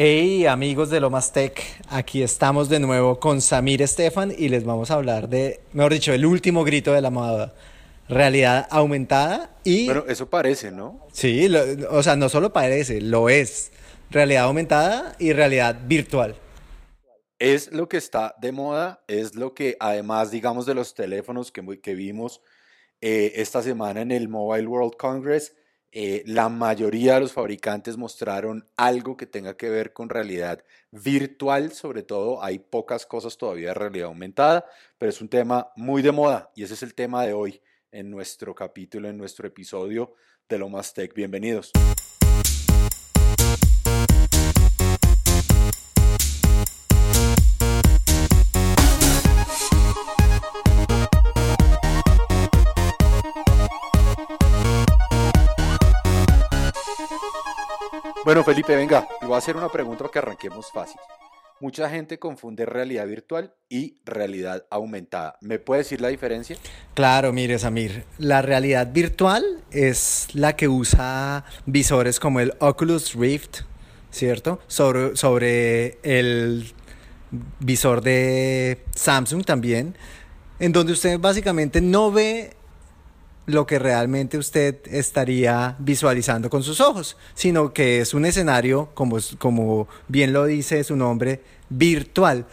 Hey amigos de Lomas Tech, aquí estamos de nuevo con Samir Estefan y les vamos a hablar de, mejor dicho, el último grito de la moda, realidad aumentada y... Bueno, eso parece, ¿no? Sí, o sea, no solo parece, lo es. Realidad aumentada y realidad virtual. Es lo que está de moda, es lo que además, digamos, de los teléfonos que, que vimos eh, esta semana en el Mobile World Congress, eh, la mayoría de los fabricantes mostraron algo que tenga que ver con realidad virtual, sobre todo hay pocas cosas todavía de realidad aumentada, pero es un tema muy de moda y ese es el tema de hoy en nuestro capítulo, en nuestro episodio de Lo Más Tech. Bienvenidos. Bueno, Felipe, venga, voy a hacer una pregunta para que arranquemos fácil. Mucha gente confunde realidad virtual y realidad aumentada. ¿Me puede decir la diferencia? Claro, mire, Samir. La realidad virtual es la que usa visores como el Oculus Rift, ¿cierto? Sobre, sobre el visor de Samsung también, en donde usted básicamente no ve lo que realmente usted estaría visualizando con sus ojos, sino que es un escenario, como, como bien lo dice su nombre, virtual.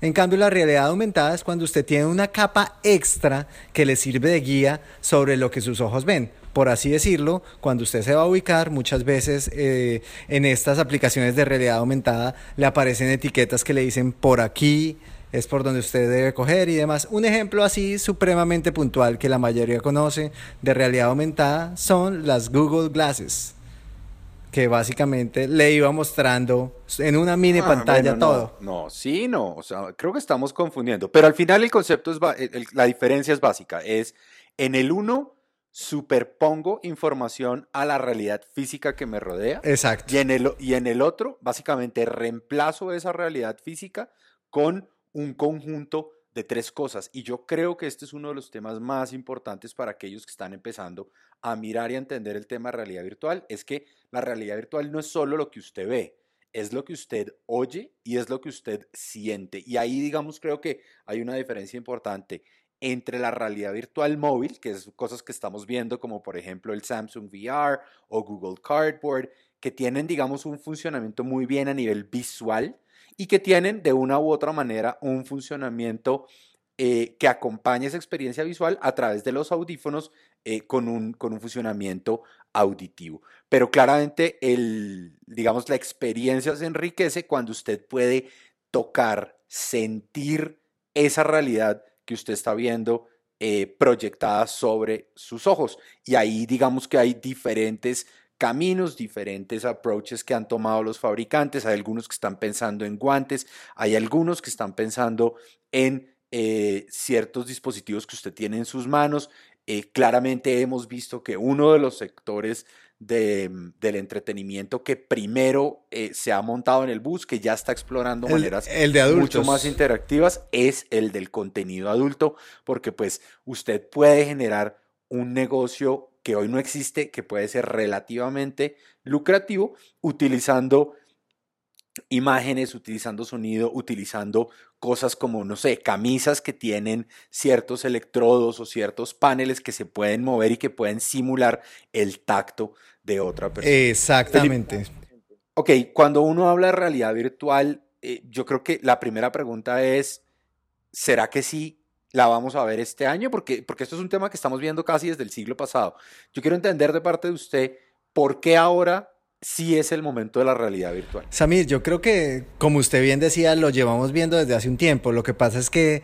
En cambio, la realidad aumentada es cuando usted tiene una capa extra que le sirve de guía sobre lo que sus ojos ven. Por así decirlo, cuando usted se va a ubicar, muchas veces eh, en estas aplicaciones de realidad aumentada le aparecen etiquetas que le dicen por aquí, es por donde usted debe coger y demás. Un ejemplo así supremamente puntual que la mayoría conoce de realidad aumentada son las Google Glasses, que básicamente le iba mostrando en una mini ah, pantalla todo. No, sí, no, o sea, creo que estamos confundiendo, pero al final el concepto es, la diferencia es básica, es en el uno superpongo información a la realidad física que me rodea. Exacto. Y en el, y en el otro, básicamente reemplazo esa realidad física con un conjunto de tres cosas. Y yo creo que este es uno de los temas más importantes para aquellos que están empezando a mirar y a entender el tema de realidad virtual. Es que la realidad virtual no es solo lo que usted ve, es lo que usted oye y es lo que usted siente. Y ahí, digamos, creo que hay una diferencia importante entre la realidad virtual móvil, que es cosas que estamos viendo como por ejemplo el Samsung VR o Google Cardboard, que tienen, digamos, un funcionamiento muy bien a nivel visual, y que tienen de una u otra manera un funcionamiento eh, que acompaña esa experiencia visual a través de los audífonos eh, con, un, con un funcionamiento auditivo. Pero claramente, el, digamos, la experiencia se enriquece cuando usted puede tocar, sentir esa realidad que usted está viendo eh, proyectada sobre sus ojos. Y ahí digamos que hay diferentes caminos, diferentes approaches que han tomado los fabricantes. Hay algunos que están pensando en guantes, hay algunos que están pensando en eh, ciertos dispositivos que usted tiene en sus manos. Eh, claramente hemos visto que uno de los sectores del entretenimiento que primero eh, se ha montado en el bus, que ya está explorando maneras mucho más interactivas, es el del contenido adulto, porque pues usted puede generar un negocio que hoy no existe, que puede ser relativamente lucrativo, utilizando imágenes, utilizando sonido, utilizando cosas como, no sé, camisas que tienen ciertos electrodos o ciertos paneles que se pueden mover y que pueden simular el tacto de otra persona. Exactamente. Ok, cuando uno habla de realidad virtual, eh, yo creo que la primera pregunta es, ¿será que sí la vamos a ver este año? Porque, porque esto es un tema que estamos viendo casi desde el siglo pasado. Yo quiero entender de parte de usted por qué ahora sí es el momento de la realidad virtual. Samir, yo creo que, como usted bien decía, lo llevamos viendo desde hace un tiempo. Lo que pasa es que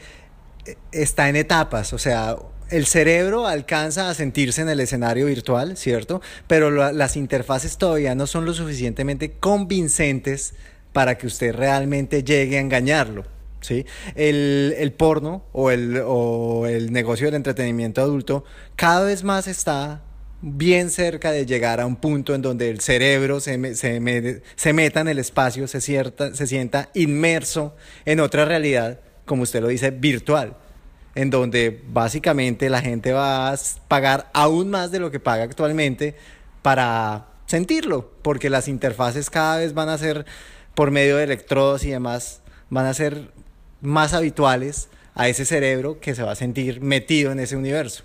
eh, está en etapas, o sea, el cerebro alcanza a sentirse en el escenario virtual, ¿cierto? Pero las interfaces todavía no son lo suficientemente convincentes para que usted realmente llegue a engañarlo. ¿Sí? El, porno o el, o el negocio del entretenimiento adulto cada vez más está bien cerca de llegar a un punto en donde el cerebro se, se, se meta en el espacio, se, cierta, se sienta inmerso en otra realidad, como usted lo dice, virtual, en donde básicamente la gente va a pagar aún más de lo que paga actualmente para sentirlo, porque las interfaces cada vez van a ser por medio de electrodos y demás, van a ser más habituales a ese cerebro que se va a sentir metido en ese universo.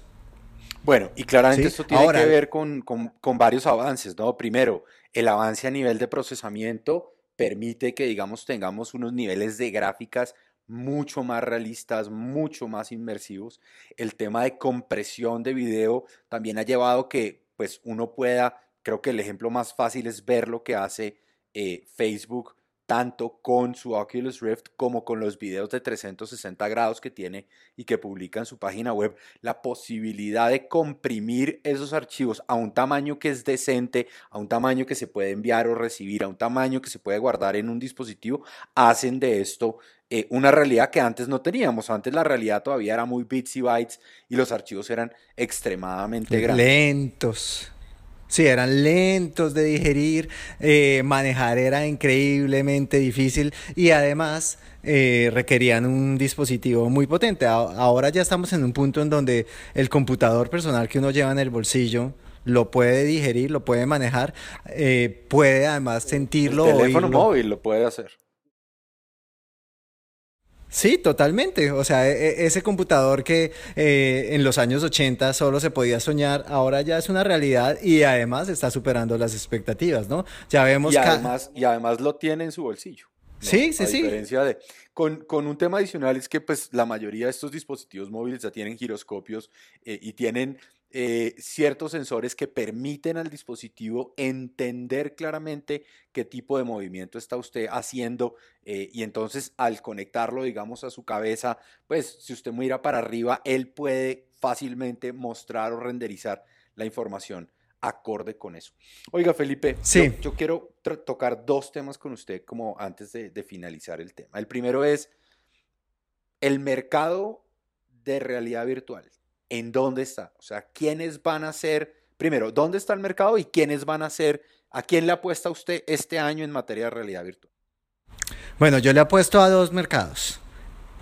Bueno, y claramente esto tiene que ver con, con, varios avances, ¿no? Primero, el avance a nivel de procesamiento permite que, digamos, tengamos unos niveles de gráficas mucho más realistas, mucho más inmersivos. El tema de compresión de video también ha llevado que, pues, uno pueda, creo que el ejemplo más fácil es ver lo que hace eh, Facebook tanto con su Oculus Rift como con los videos de 360 grados que tiene y que publica en su página web, la posibilidad de comprimir esos archivos a un tamaño que es decente, a un tamaño que se puede enviar o recibir, a un tamaño que se puede guardar en un dispositivo, hacen de esto eh, una realidad que antes no teníamos. Antes la realidad todavía era muy bits y bytes y los archivos eran extremadamente grandes. Lentos. Sí, eran lentos de digerir, eh, manejar era increíblemente difícil y además eh, requerían un dispositivo muy potente. Ahora ya estamos en un punto en donde el computador personal que uno lleva en el bolsillo lo puede digerir, lo puede manejar, eh, puede además sentirlo. El teléfono móvil lo puede hacer. Sí, totalmente. O sea, e, e, ese computador que eh, en los años 80 solo se podía soñar, ahora ya es una realidad y además está superando las expectativas, ¿no? Ya vemos y además, y además lo tiene en su bolsillo. Sí, sí, sí. Diferencia de, con, con, un tema adicional es que pues la mayoría de estos dispositivos móviles ya tienen giroscopios eh, y tienen eh, ciertos sensores que permiten al dispositivo entender claramente qué tipo de movimiento está usted haciendo eh, y entonces al conectarlo, digamos, a su cabeza, pues si usted mira para arriba, él puede fácilmente mostrar o renderizar la información acorde con eso. Oiga, Felipe, yo, quiero tocar dos temas con usted como antes de finalizar el tema. El primero es el mercado de realidad virtual en dónde está. O sea, quiénes van a ser, primero, dónde está el mercado y quiénes van a ser, a quién le apuesta usted este año en materia de realidad virtual. Bueno, yo le apuesto a dos mercados.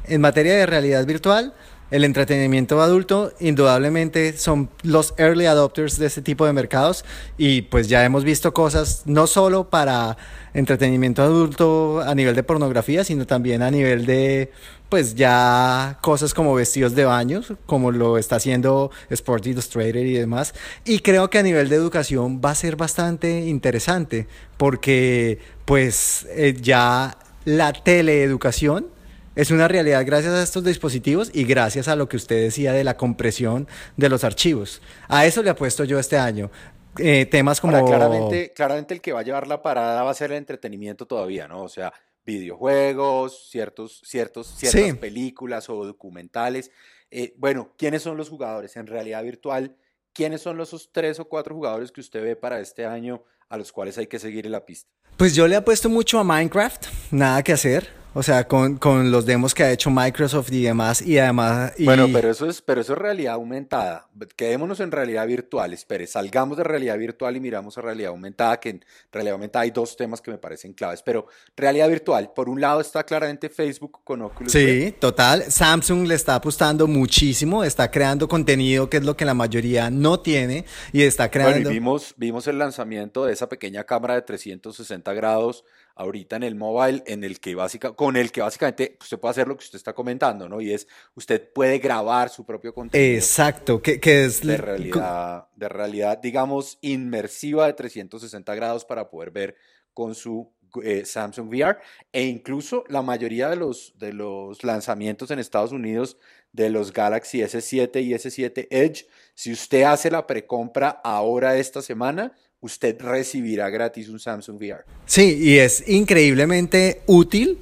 En materia de realidad virtual, el entretenimiento adulto indudablemente son los early adopters de este tipo de mercados y pues ya hemos visto cosas no solo para entretenimiento adulto a nivel de pornografía, sino también a nivel de pues ya cosas como vestidos de baños, como lo está haciendo Sport Illustrated y demás. Y creo que a nivel de educación va a ser bastante interesante porque pues eh, ya la teleeducación es una realidad gracias a estos dispositivos y gracias a lo que usted decía de la compresión de los archivos. A eso le apuesto yo este año. Eh, temas como... claramente, claramente el que va a llevar la parada va a ser el entretenimiento todavía, ¿no? O sea, videojuegos, ciertos, ciertos, ciertas películas o documentales. Eh, bueno, ¿quiénes son los jugadores en realidad virtual? ¿Quiénes son los tres o cuatro jugadores que usted ve para este año a los cuales hay que seguir en la pista? Pues yo le apuesto mucho a Minecraft, nada que hacer. O sea, con, con, los demos que ha hecho Microsoft y demás, y además... Bueno, pero eso, es, pero eso es realidad aumentada. Quedémonos en realidad virtual. Espere, salgamos de realidad virtual y miramos a realidad aumentada, que en realidad aumentada hay dos temas que me parecen claves. Pero realidad virtual, por un lado está claramente Facebook con Oculus. Sí, total. Samsung le está apostando muchísimo, está creando contenido que es lo que la mayoría no tiene, y está creando... Bueno, y vimos, vimos el lanzamiento de esa pequeña cámara de 360 grados ahorita en el mobile, en el que básica, con el que básicamente usted puede hacer lo que usted está comentando, ¿no? Y es, usted puede grabar su propio contenido. Exacto, que, es... De realidad, de realidad, digamos, inmersiva de 360 grados para poder ver con su eh, Samsung VR e incluso la mayoría de los, de los lanzamientos en Estados Unidos de los Galaxy S7 y S7 Edge, si usted hace la precompra ahora esta semana, usted recibirá gratis un Samsung VR. Sí, y es increíblemente útil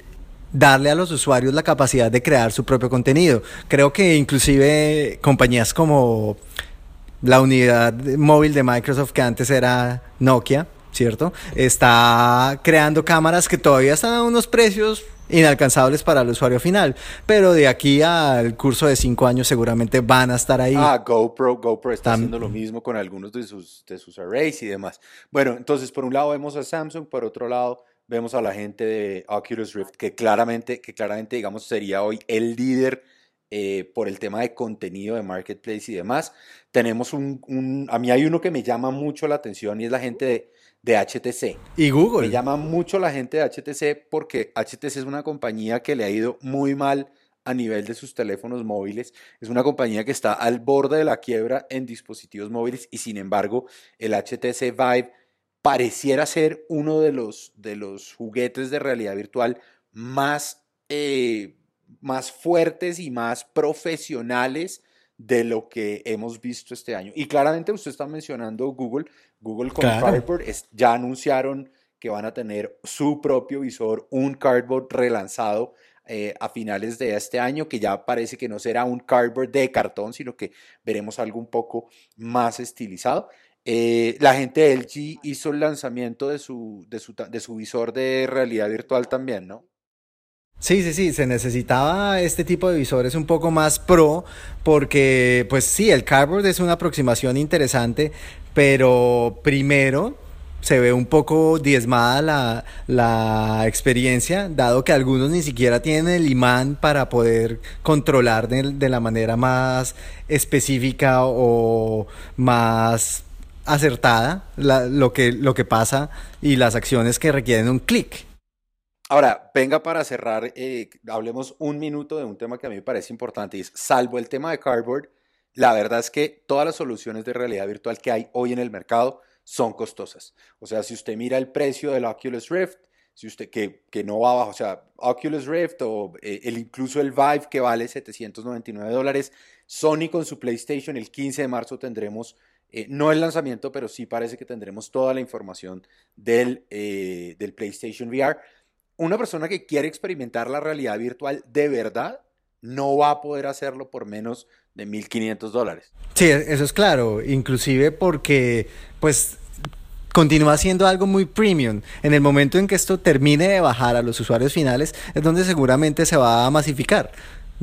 darle a los usuarios la capacidad de crear su propio contenido. Creo que inclusive compañías como la unidad móvil de Microsoft que antes era Nokia, ¿cierto? Está creando cámaras que todavía están a unos precios inalcanzables para el usuario final. Pero de aquí al curso de cinco años seguramente van a estar ahí. Ah, GoPro, GoPro está haciendo lo mismo con algunos de sus, de sus arrays y demás. Bueno, entonces por un lado vemos a Samsung, por otro lado vemos a la gente de Oculus Rift, que claramente, que claramente digamos, sería hoy el líder eh, por el tema de contenido de marketplace y demás. Tenemos un, un, a mí hay uno que me llama mucho la atención y es la gente de de HTC. Y Google. Me llama mucho la gente de HTC porque HTC es una compañía que le ha ido muy mal a nivel de sus teléfonos móviles. Es una compañía que está al borde de la quiebra en dispositivos móviles y sin embargo el HTC Vive pareciera ser uno de los, de los juguetes de realidad virtual más, eh, más fuertes y más profesionales de lo que hemos visto este año. Y claramente usted está mencionando Google. Google con Cardboard ya anunciaron que van a tener su propio visor, un Cardboard relanzado eh, a finales de este año, que ya parece que no será un Cardboard de cartón, sino que veremos algo un poco más estilizado. Eh, la gente de LG hizo el lanzamiento de su, de su, de su visor de realidad virtual también, ¿no? Sí, sí, sí, se necesitaba este tipo de visores un poco más pro porque, pues sí, el cardboard es una aproximación interesante, pero primero se ve un poco diezmada la, la, experiencia, dado que algunos ni siquiera tienen el imán para poder controlar de, de la manera más específica o más acertada lo, que, lo que pasa y las acciones que requieren un clic. Ahora, venga para cerrar, eh, hablemos un minuto de un tema que a mí me parece importante, y es, salvo el tema de Cardboard, la verdad es que todas las soluciones de realidad virtual que hay hoy en el mercado son costosas. O sea, si usted mira el precio del Oculus Rift, si usted que, no va abajo, o sea, Oculus Rift o eh, el, incluso el Vive que vale 799 dólares, Sony con su PlayStation el 15 de marzo tendremos eh, no el lanzamiento, pero sí parece que tendremos toda la información del, eh, del PlayStation VR. Una persona que quiere experimentar la realidad virtual de verdad no va a poder hacerlo por menos de 1.500 dólares. Sí, eso es claro, inclusive porque pues continúa siendo algo muy premium. En el momento en que esto termine de bajar a los usuarios finales es donde seguramente se va a masificar.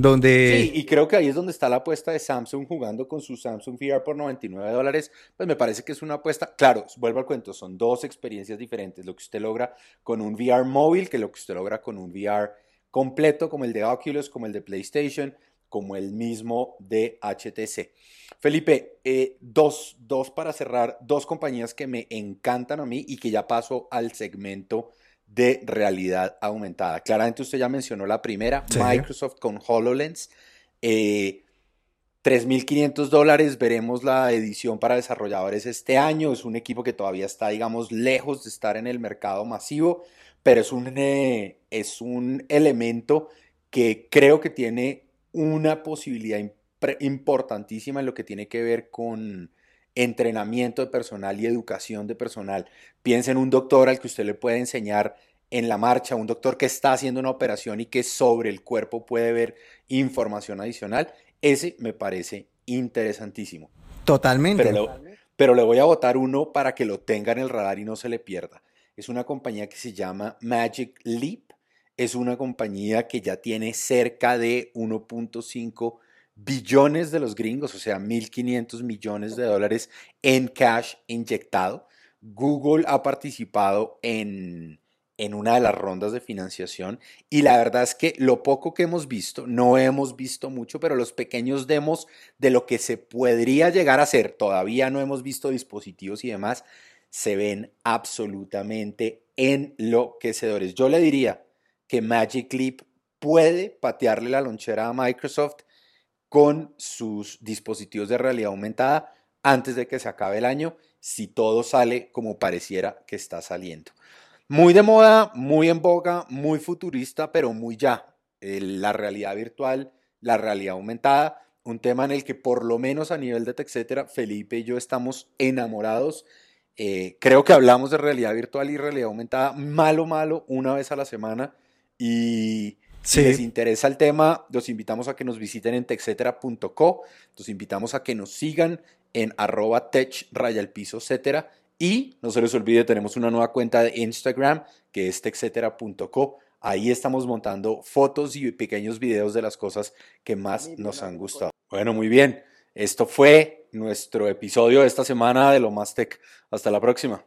Donde... Sí, y creo que ahí es donde está la apuesta de Samsung jugando con su Samsung VR por 99 dólares. Pues me parece que es una apuesta, claro, vuelvo al cuento, son dos experiencias diferentes. Lo que usted logra con un VR móvil que lo que usted logra con un VR completo como el de Oculus, como el de PlayStation, como el mismo de HTC. Felipe, eh, dos, dos para cerrar, dos compañías que me encantan a mí y que ya paso al segmento de realidad aumentada. Claramente usted ya mencionó la primera, Microsoft con HoloLens. 3.500 eh, dólares, veremos la edición para desarrolladores este año. Es un equipo que todavía está, digamos, lejos de estar en el mercado masivo, pero es un, eh, es un elemento que creo que tiene una posibilidad importantísima en lo que tiene que ver con entrenamiento de personal y educación de personal. Piensa en un doctor al que usted le puede enseñar en la marcha, un doctor que está haciendo una operación y que sobre el cuerpo puede ver información adicional. Ese me parece interesantísimo. Totalmente. Pero le, voy a votar uno para que lo tenga en el radar y no se le pierda. Es una compañía que se llama Magic Leap. Es una compañía que ya tiene cerca de 1.5 billones de los gringos, o sea, 1.500 millones de dólares en cash inyectado. Google ha participado en, en una de las rondas de financiación y la verdad es que lo poco que hemos visto, no hemos visto mucho, pero los pequeños demos de lo que se podría llegar a hacer, todavía no hemos visto dispositivos y demás, se ven absolutamente enloquecedores. Yo le diría que Magic Leap puede patearle la lonchera a Microsoft con sus dispositivos de realidad aumentada antes de que se acabe el año, si todo sale como pareciera que está saliendo. Muy de moda, muy en boga, muy futurista, pero muy ya. la realidad virtual, la realidad aumentada, un tema en el que por lo menos a nivel de etcétera, Felipe y yo estamos enamorados. Eh, creo que hablamos de realidad virtual y realidad aumentada, malo, malo, una vez a la semana. Y si les interesa el tema, los invitamos a que nos visiten en texetera.co, los invitamos a que nos sigan en arroba tech raya el piso, etcétera. Y no se les olvide, tenemos una nueva cuenta de Instagram que es texetera.co. Ahí estamos montando fotos y pequeños videos de las cosas que más nos han gustado. Bueno, muy bien. Esto fue nuestro episodio de esta semana de Lo Más Tech. Hasta la próxima.